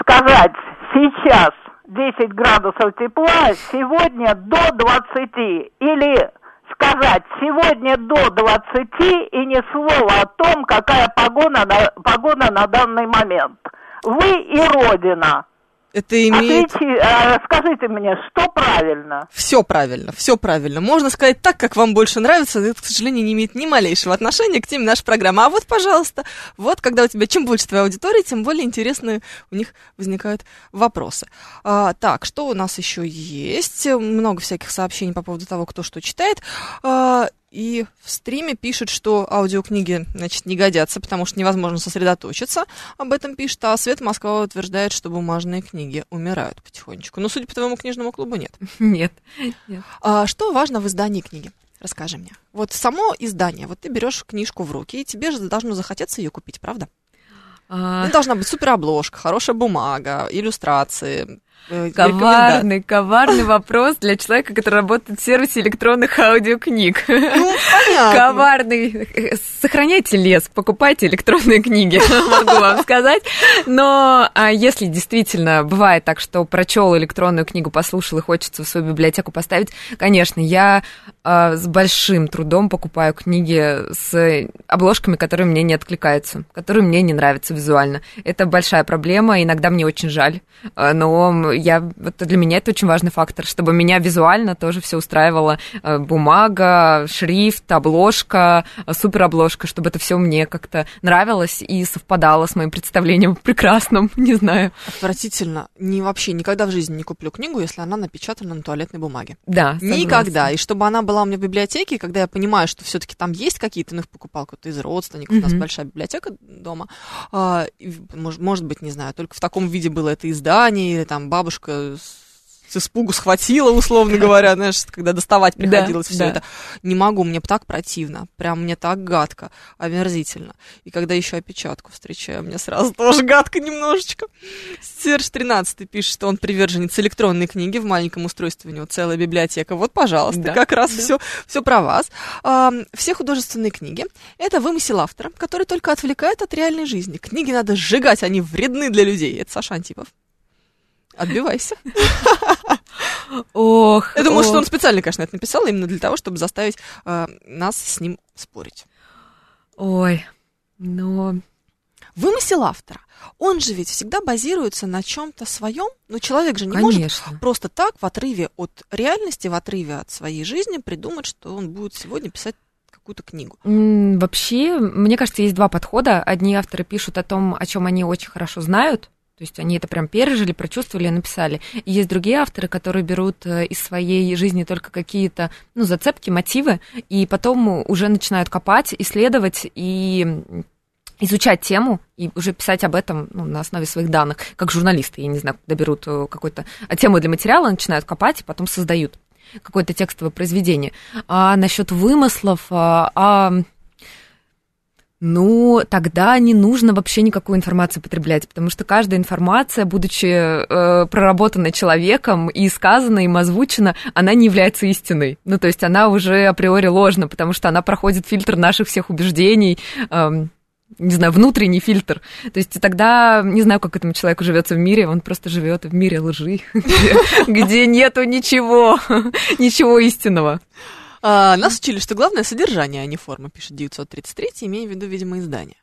сказать сейчас 10 градусов тепла, сегодня до 20? Или сказать сегодня до 20 и ни слова о том, какая погода на, погода на данный момент? Вы и Родина. Это имеет... Ответьте, э, скажите мне, что правильно? Все правильно, все правильно. Можно сказать так, как вам больше нравится, но это, к сожалению, не имеет ни малейшего отношения к теме нашей программы. А вот, пожалуйста, вот когда у тебя чем больше твоя аудитория, тем более интересные у них возникают вопросы. А, так, что у нас еще есть? Много всяких сообщений по поводу того, кто что читает. А, и в стриме пишут, что аудиокниги, значит, не годятся, потому что невозможно сосредоточиться. Об этом пишет. А Свет Москва утверждает, что бумажные книги умирают потихонечку. Но, судя по твоему книжному клубу, нет. Нет. нет. А что важно в издании книги? Расскажи мне. Вот само издание, вот ты берешь книжку в руки, и тебе же должно захотеться ее купить, правда? А, Ну, должна быть суперобложка, хорошая бумага, иллюстрации. Э, Коварный, коварный вопрос для человека, который работает в сервисе электронных аудиокниг. Ну, понятно. Коварный. Сохраняйте лес, покупайте электронные книги, могу вам сказать. Но а если действительно бывает так, что прочел электронную книгу, послушал и хочется в свою библиотеку поставить, конечно, я а, с большим трудом покупаю книги с обложками, которые мне не откликаются, которые мне не нравятся визуально. Это большая проблема, иногда мне очень жаль, а, но э, я, вот для меня это очень важный фактор, чтобы меня визуально тоже все устраивало. Э, бумага, шрифт, обложка, э, суперобложка, чтобы это все мне как-то нравилось и совпадало с моим представлением прекрасным, не знаю. Отвратительно. Не вообще никогда в жизни не куплю книгу, если она напечатана на туалетной бумаге. Да, согласна. Никогда. И чтобы она была у меня в библиотеке, когда я понимаю, что все-таки там есть какие-то, ну, их покупал кто-то из родственников, у нас большая библиотека дома. А, может, может быть, не знаю, только в таком виде было это издание, или там бабушка с с испугу схватила, условно говоря, знаешь, когда доставать Да, приходилось все да. это. Не могу, мне так противно, прям мне так гадко, омерзительно. И когда еще опечатку встречаю, мне сразу тоже гадко немножечко. Серж 13 пишет, что он приверженец электронной книги, в маленьком устройстве у него целая библиотека. Вот, пожалуйста, Да, как раз да. все, все про вас. А, все художественные книги — это вымысел автора, который только отвлекает от реальной жизни. Книги надо сжигать, они вредны для людей. Это Саша Антипов. Отбивайся. Ох, Я думаю, что он специально, конечно, это написал именно для того, чтобы заставить э, нас с ним спорить. Ой, но... Вымысел автора. Он же ведь всегда базируется на чем-то своем. Но человек же не может Конечно. просто так в отрыве от реальности, в отрыве от своей жизни придумать, что он будет сегодня писать какую-то книгу. Вообще, мне кажется, есть два подхода. Одни авторы пишут о том, о чем они очень хорошо знают, то есть они это прям пережили, прочувствовали и написали. И есть другие авторы, которые берут э, из своей жизни только какие-то ну, зацепки, мотивы, и потом уже начинают копать, исследовать и изучать тему и уже писать об этом ну, на основе своих данных, как журналисты, я не знаю, когда берут э, какую-то а, тему для материала, начинают копать и потом создают какое-то текстовое произведение. А насчет вымыслов, а, ну, тогда не нужно вообще никакую информацию потреблять, потому что каждая информация, будучи э, проработанной человеком и сказана им озвучена, она не является истиной. Ну, то есть она уже априори ложна, потому что она проходит фильтр наших всех убеждений, эм, не знаю, внутренний фильтр. То есть тогда не знаю, как этому человеку живется в мире, он просто живет в мире лжи, где нету ничего, ничего истинного. А, нас учили, что главное содержание, а не форма, пишет 933, имея в виду, видимо, издание.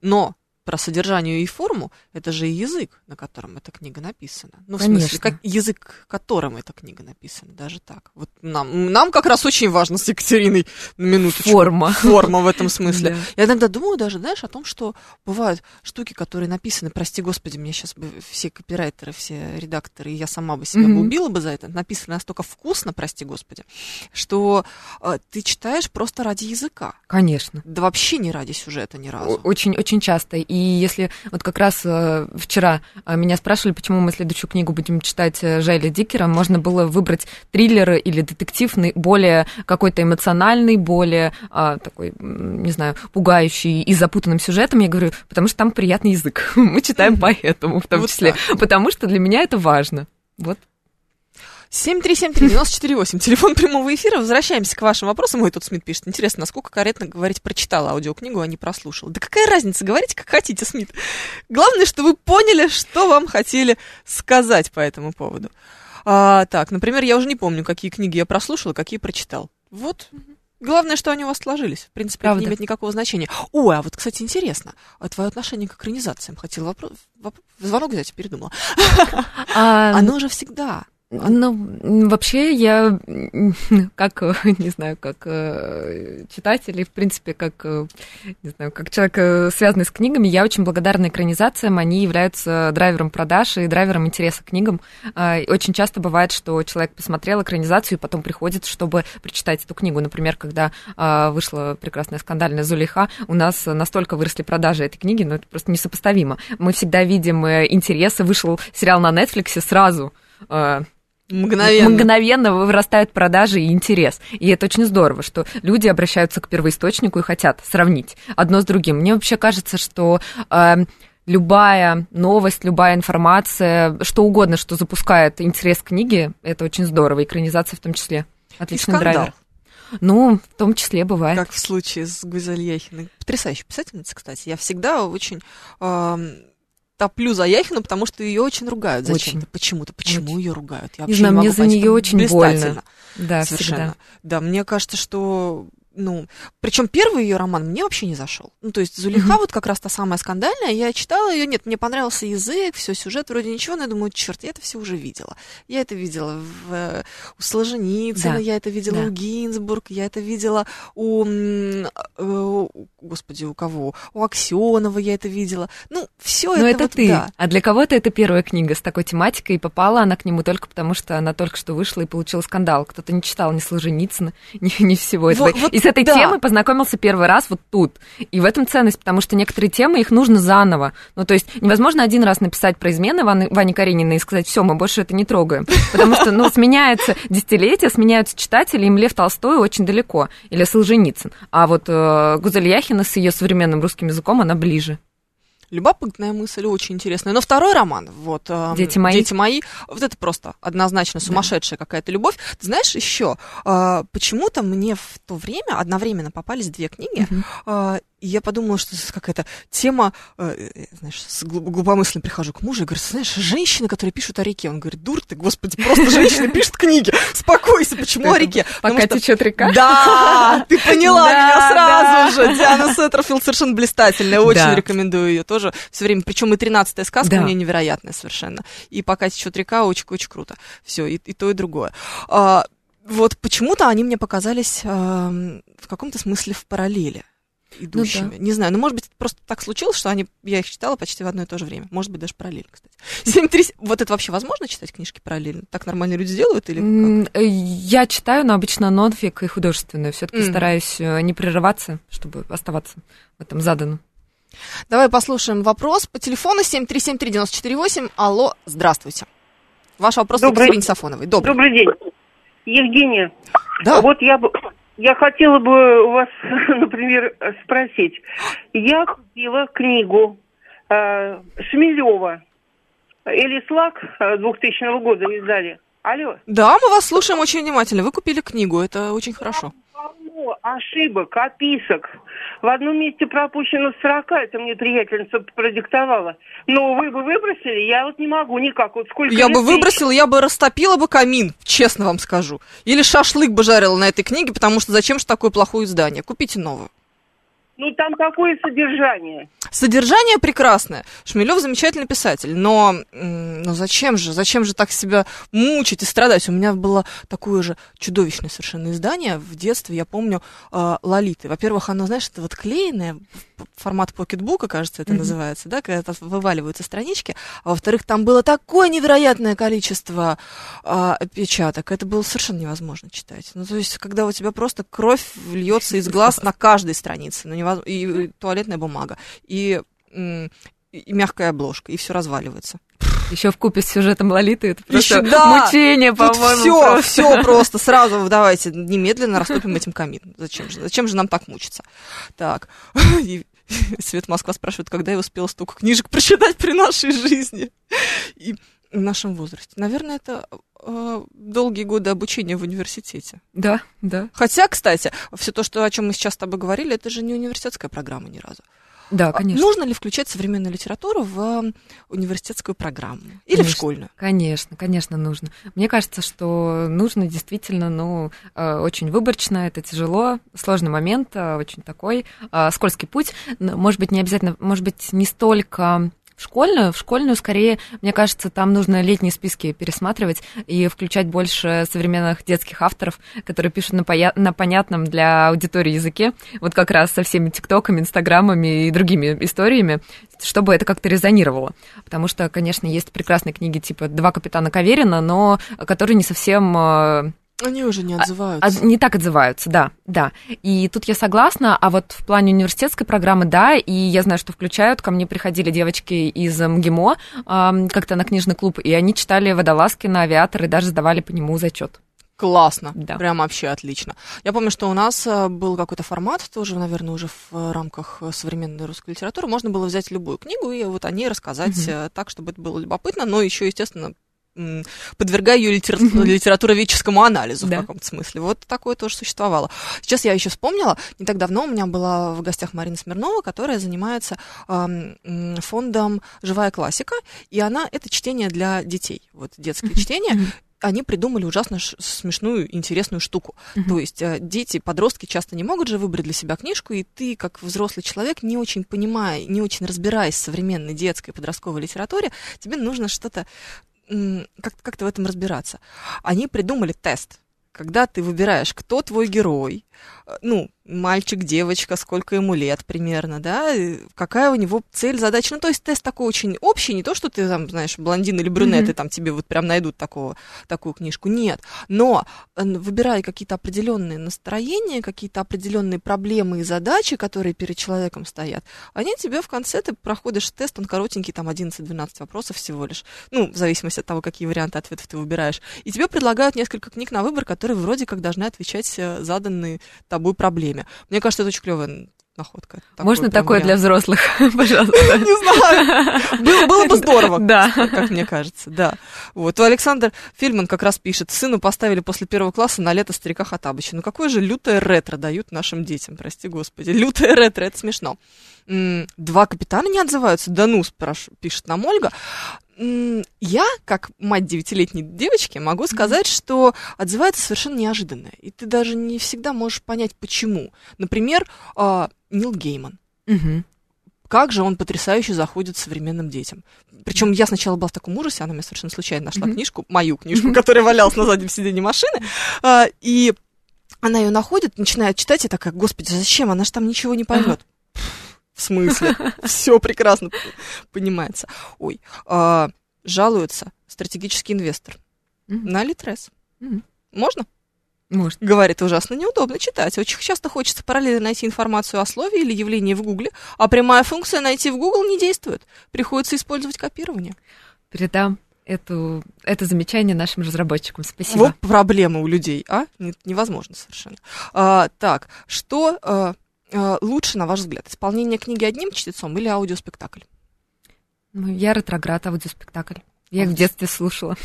Но про содержание и форму это же и язык, на котором эта книга написана. Ну, в смысле, Конечно. как язык, которым эта книга написана, даже так. Вот нам, нам как раз очень важно с Екатериной минуточку. Форма. Форма в этом смысле. Я иногда думаю даже, знаешь, о том, что бывают штуки, которые написаны, прости господи, мне сейчас бы все копирайтеры, все редакторы, я сама бы себя бы Мгм. убила бы за это, написано настолько вкусно, прости господи, что э, ты читаешь просто ради языка. Конечно. Да вообще не ради сюжета ни разу. Очень, очень часто. И если вот как раз э, вчера э, меня спрашивали, почему мы следующую книгу будем читать э, Жайля Дикера, можно было выбрать триллер или детектив более какой-то эмоциональный, более а, такой, не знаю, пугающий и запутанным сюжетом. Я говорю, потому что там приятный язык. Мы читаем поэтому в том Вот числе. Потому что для меня это важно. Вот. 7373948, телефон прямого эфира. Возвращаемся к вашим вопросам. Ой, тут Смит пишет. Интересно, насколько корректно говорить прочитала аудиокнигу, а не прослушала. Да какая разница, говорите как хотите, Смит. Главное, что вы поняли, что вам хотели сказать по этому поводу. А, так, например, я уже не помню, какие книги я прослушала, какие прочитал. Вот. Главное, что они у вас сложились. В принципе, это не Правда. имеет никакого значения. Ой, а вот, кстати, интересно. А твое отношение к экранизациям? Хотела вопрос... воп- Звонок взять, передумала. А, Оно же всегда. Ну, вообще, я, как, не знаю, как э, читатель, и, в принципе, как, э, не знаю, как человек, э, связанный с книгами, я очень благодарна экранизациям. Они являются драйвером продаж и драйвером интереса к книгам. А, Очень часто бывает, что человек посмотрел экранизацию и потом приходит, чтобы прочитать эту книгу. Например, когда а, вышла прекрасная скандальная Зулейха, у нас настолько выросли продажи этой книги, ну, это просто несопоставимо. Мы всегда видим интересы. Вышел сериал на Netflix сразу. Э, Мгновенно. Мгновенно вырастают продажи и интерес. И это очень здорово, что люди обращаются к первоисточнику и хотят сравнить одно с другим. Мне вообще кажется, что э, любая новость, любая информация, что угодно, что запускает интерес к книге, это очень здорово. Экранизация в том числе. И Отличный скандал, драйвер. Ну, в том числе бывает. как в случае с Гузель Яхиной. Потрясающая писательница, кстати. Я всегда очень эм, топлю за Яхину, потому что ее очень ругают зачем-то. Почему-то. Почему Очень. ее ругают? Я Не знаю, могу мне за нее очень больно. Да, Совершенно. всегда. Да, мне кажется, что ну, причем первый ее роман мне вообще не зашел. Ну, то есть Зулиха Мгм. вот как раз та самая скандальная, я читала ее, нет, мне понравился язык, все, сюжет вроде ничего, но я думаю, черт, я это все уже видела. Я это видела в, э, у Солженицына, Да, я это видела да. у Гинзбург, я это видела у, э, у- господи, у кого? У Аксенова я это видела. Ну, все Но это, это вот, ты. да. А для кого-то это первая книга с такой тематикой, и попала она к нему только потому, что она только что вышла и получила скандал. Кто-то не читал ни Солженицына, ни, ни всего этого. Вот- вот и с этой да. темой познакомился первый раз вот тут. И в этом ценность, потому что некоторые темы, их нужно заново. Ну, то есть невозможно один раз написать про измены Ваны, Вани Карениной и сказать, все, мы больше это не трогаем. Потому что, ну, сменяется десятилетия, сменяются читатели, им Лев Толстой очень далеко. Или Солженицын. А вот э, Гузель Яхина с ее современным русским языком, она ближе. Любопытная мысль, очень интересная. Но второй роман, вот э, «Дети мои». «Дети мои», вот это просто однозначно сумасшедшая какая-то любовь. Ты знаешь, еще э, почему-то мне в то время одновременно попались две книги, Мгм. И я подумала, что это какая-то тема, э, э, знаешь, с глуб- глубомысленно прихожу к мужу и говорю, знаешь, женщины, которые пишут о реке. Он говорит, дур ты, господи, просто женщины пишут книги. Успокойся, почему о реке? Пока что- течет река. да, ты поняла Да, меня сразу да. же. Диана Сеттерфилд совершенно блистательная, очень Да. рекомендую ее тоже все время. Причем и тринадцатая сказка у нее невероятная совершенно. И пока течет река, очень-очень круто. Все, и, и то, и другое. А, вот почему-то они мне показались ам, в каком-то смысле в параллели идущими. Не знаю, ну, может быть, это просто так случилось, что они, я их читала почти в одно и то же время. Может быть, даже параллельно, кстати. 7-3... Вот это вообще возможно читать книжки параллельно? Так нормальные люди делают или как? Э, Я читаю, но обычно нонфик и художественную. Все-таки Мгм. стараюсь э, не прерываться, чтобы оставаться в этом заданном. Давай послушаем вопрос по телефону 7373948. Алло, здравствуйте. Ваш вопрос Добрый- Екатерине Сафоновой. Добрый. Добрый день. Евгения, Да. вот я бы... Я хотела бы у вас, например, спросить. Я купила книгу э, Шмелева. Элис Лак э, 2000 года издали. Алло. Да, мы вас слушаем очень внимательно. Вы купили книгу, это очень хорошо. Ошибок, описок. В одном месте пропущено строка, это мне приятельница продиктовала. Но вы бы выбросили, я вот не могу никак. Вот сколько Я бы выбросила, я бы растопила бы камин, честно вам скажу. Или шашлык бы жарила на этой книге, потому что зачем же такое плохое издание? Купите новую. Ну, там такое содержание. Содержание прекрасное. Шмелев замечательный писатель, но, но зачем же, зачем же так себя мучить и страдать? У меня было такое же чудовищное совершенно издание в детстве, я помню, э, Лолиты. Во-первых, оно, знаешь, это вот клеенное, п- формат покетбука, кажется, это Мгм. называется, да, когда вываливаются странички. А во-вторых, там было такое невероятное количество э, печаток, это было совершенно невозможно читать. Ну, то есть, когда у тебя просто кровь льется из глаз на каждой странице, ну, невоз- и, туалетная бумага, и, и- мягкая обложка, и все разваливается. Еще в купе с сюжетом Лолиты это просто да, мучение, по-моему. все, просто. все просто сразу давайте немедленно растопим этим камин. Зачем же? Зачем же нам так мучиться? Так. И Свет Москва спрашивает, когда я успела столько книжек прочитать при нашей жизни и в нашем возрасте. Наверное, это э, долгие годы обучения в университете. Да, да. Хотя, кстати, все то, что, о чем мы сейчас с тобой говорили, это же не университетская программа ни разу. Да, А конечно. Нужно ли включать современную литературу в э, университетскую программу? Или в Конечно. школьную? Конечно, конечно, нужно. Мне кажется, что нужно действительно, ну, э, очень выборочно, это тяжело, сложный момент, э, очень такой э, скользкий путь. Может быть, не обязательно, может быть, не столько в школьную, в школьную скорее, мне кажется, там нужно летние списки пересматривать и включать больше современных детских авторов, которые пишут на, поя- на понятном для аудитории языке, вот как раз со всеми тиктоками, инстаграмами и другими историями, чтобы это как-то резонировало. Потому что, конечно, есть прекрасные книги типа «Два капитана Каверина», но которые не совсем э, Они уже не отзываются. от- не так отзываются, да, да. И тут я согласна, а вот в плане университетской программы, да, и я знаю, что включают, ко мне приходили девочки из МГИМО как-то на книжный клуб, и они читали «Водолазки» на авиатор и даже сдавали по нему зачет. Классно, Да. прям вообще отлично. Я помню, что у нас э, был какой-то формат, тоже, наверное, уже в э, рамках э, современной русской литературы. Можно было взять любую книгу и вот о ней рассказать э, так, чтобы это было любопытно, но еще, естественно, подвергая ее литера- Мгм. литературоведческому анализу Да. в каком-то смысле. Вот такое тоже существовало. Сейчас я еще вспомнила, не так давно у меня была в гостях Марина Смирнова, которая занимается м, фондом «Живая классика», и она, это чтение для детей, вот детские чтения, они придумали ужасно смешную, интересную штуку. То есть э, дети, подростки часто не могут же выбрать для себя книжку, и ты, как взрослый человек, не очень понимая, не очень разбираясь в современной детской и подростковой литературе, тебе нужно что-то как- как-то в этом разбираться. Они придумали тест. Когда ты выбираешь, кто твой герой, ну, мальчик, девочка, сколько ему лет примерно, да, какая у него цель, задача. Ну, то есть тест такой очень общий, не то, что ты там, знаешь, блондин или брюнет, Мгм. и там тебе вот прям найдут такого, такую книжку. Нет. Но э, выбирая какие-то определенные настроения, какие-то определенные проблемы и задачи, которые перед человеком стоят, они тебе в конце, ты проходишь тест, он коротенький, там 11-12 вопросов всего лишь, ну, в зависимости от того, какие варианты ответов ты выбираешь. И тебе предлагают несколько книг на выбор, которые вроде как должны отвечать э, заданной тобой проблеме. Мне кажется, это очень клевая находка. Такой Можно такое для вариант. взрослых, пожалуйста? Не знаю. Было, было бы здорово, Да. как мне кажется, да. Вот. У Александр Фильман как раз пишет, сыну поставили после первого класса на лето старика Хатабыча. Ну какое же лютое ретро дают нашим детям, прости господи. Лютое ретро, это смешно. Два капитана не отзываются? Да ну, спраш- пишет нам Ольга. Я, как мать девятилетней девочки, могу сказать, что отзывается совершенно неожиданно. И ты даже не всегда можешь понять, почему. Например, а, Нил Гейман Мгм. как же он потрясающе заходит современным детям. Причем я сначала была в таком ужасе, она мне совершенно случайно нашла Мгм. книжку, мою книжку, которая валялась на заднем сиденье машины, а, и она ее находит, начинает читать, и такая, господи, зачем? Она же там ничего не поймет. В смысле? Все прекрасно понимается. Ой, а, жалуется стратегический инвестор на Литрес. Можно? Может. Говорит, ужасно неудобно читать. Очень часто хочется параллельно найти информацию о слове или явлении в Гугле, а прямая функция найти в Google не действует. Приходится использовать копирование. Передам эту, это замечание нашим разработчикам. Спасибо. Вот проблема у людей, а? Не- невозможно совершенно. А, так, что а, лучше, на ваш взгляд, исполнение книги одним чтецом или аудиоспектакль? Ну, я ретроград, аудиоспектакль. Я их в детстве слушала.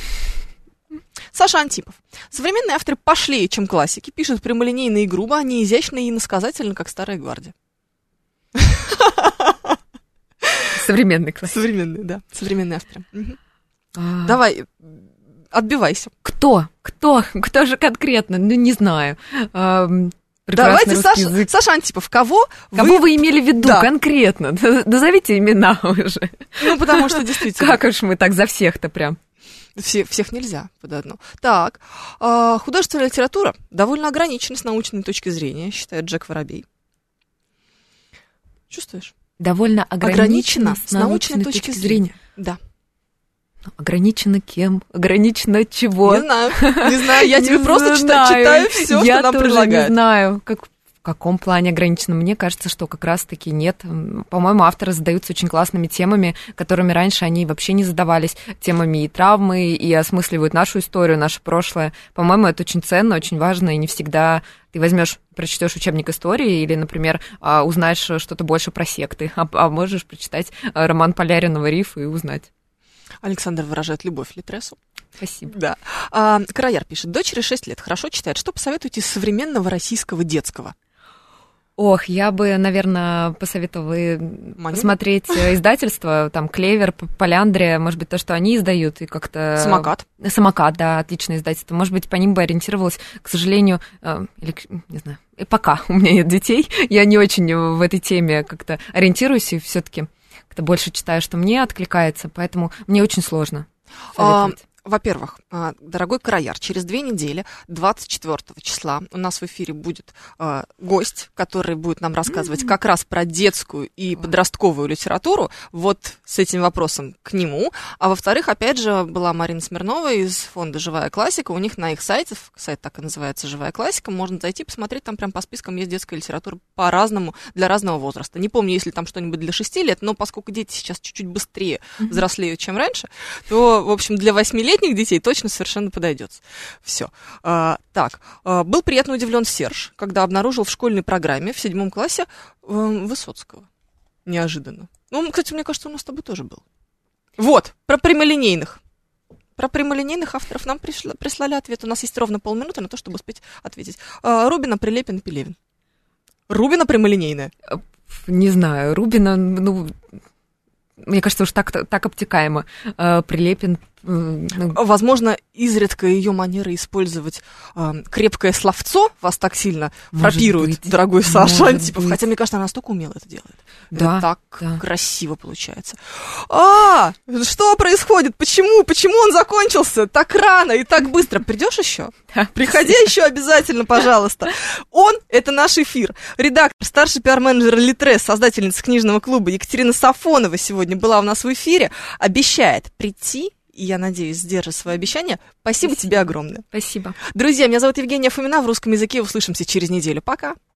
Саша Антипов. Современные авторы пошлее, чем классики, пишут прямолинейно и грубо, а не изящно и иносказательно, как старая гвардия. Современный класс. Современные, да, современные авторы. А, Давай, отбивайся. Кто? Кто? Кто же конкретно? Ну, не знаю. Давайте, Саша, язык. Саша Антипов, кого Кого вы имели в виду Да. конкретно? Назовите имена уже. Ну, потому что действительно, Как уж мы так за всех-то прям. все- всех нельзя под одну. Так, а, художественная литература довольно ограничена с научной точки зрения, считает Джек Воробей. Чувствуешь? Довольно ограничено, с научной точки зрения. Да. Ограничено кем? Ограничено чего? Не знаю, не знаю, я тебе просто читаю все, Я что нам предлагают. не знаю, как, в каком плане ограничено. Мне кажется, что как раз-таки нет. По-моему, авторы задаются очень классными темами, которыми раньше они вообще не задавались. Темами и травмы, и осмысливают нашу историю, наше прошлое. По-моему, это очень ценно, очень важно, и не всегда ты возьмешь, прочтешь учебник истории или, например, а, узнаешь что-то больше про секты, а, а можешь прочитать а, роман Поляринова «Риф» и узнать. Александр выражает любовь Литресу. Спасибо. Да. А, Караяр пишет, дочери 6 лет, хорошо читает. Что посоветуете современного российского детского? Ох, я бы, наверное, посоветовала Маню? посмотреть э, издательство, там, Клевер, Поляндрия, может быть, то, что они издают, и как-то... Самокат. Самокат, да, отличное издательство. Может быть, по ним бы ориентировалась, к сожалению, э, или, не знаю, и пока у меня нет детей, я не очень в этой теме как-то ориентируюсь, и все таки как-то больше читаю, что мне откликается, поэтому мне очень сложно советовать. Во-первых, а, дорогой Караяр, через две недели, 24 числа, у нас в эфире будет а, гость, который будет нам рассказывать как раз про детскую и подростковую литературу. Вот с этим вопросом к нему. А во-вторых, опять же, была Марина Смирнова из фонда «Живая классика». У них на их сайте, сайт так и называется «Живая классика», можно зайти посмотреть, там прям по спискам есть детская литература по-разному, для разного возраста. Не помню, если там что-нибудь для 6 лет, но поскольку дети сейчас чуть-чуть быстрее взрослеют, чем раньше, то, в общем, для восьмилетних детей точно совершенно подойдет. Все. так, а, был приятно удивлен Серж, когда обнаружил в школьной программе в седьмом классе э, Высоцкого. Неожиданно. Ну, кстати, мне кажется, у нас с тобой тоже был. Вот, про прямолинейных. Про прямолинейных авторов нам пришло- прислали ответ. У нас есть ровно полминуты на то, чтобы успеть ответить. А, Рубина, Прилепин, Пелевин. Рубина прямолинейная. Не знаю, Рубина, ну, мне кажется, уж так, так обтекаемо. Э, Прилепин, Возможно, изредка ее манера использовать э, крепкое словцо вас так сильно Может фрапирует, быть, дорогой Саша Антипов. быть. Хотя, мне кажется, она настолько умело это делает. Да, это так да. красиво получается. А, что происходит? Почему? Почему он закончился так рано и так быстро? Придешь еще? Приходи еще обязательно, пожалуйста. Он — это наш эфир. Редактор, старший пиар-менеджер Литрес, создательница книжного клуба Екатерина Сафонова сегодня была у нас в эфире. Обещает прийти и я надеюсь, сдержит свое обещание. Спасибо, Спасибо. тебе огромное. Спасибо. Друзья, меня зовут Евгения Фомина. В русском языке услышимся через неделю. Пока.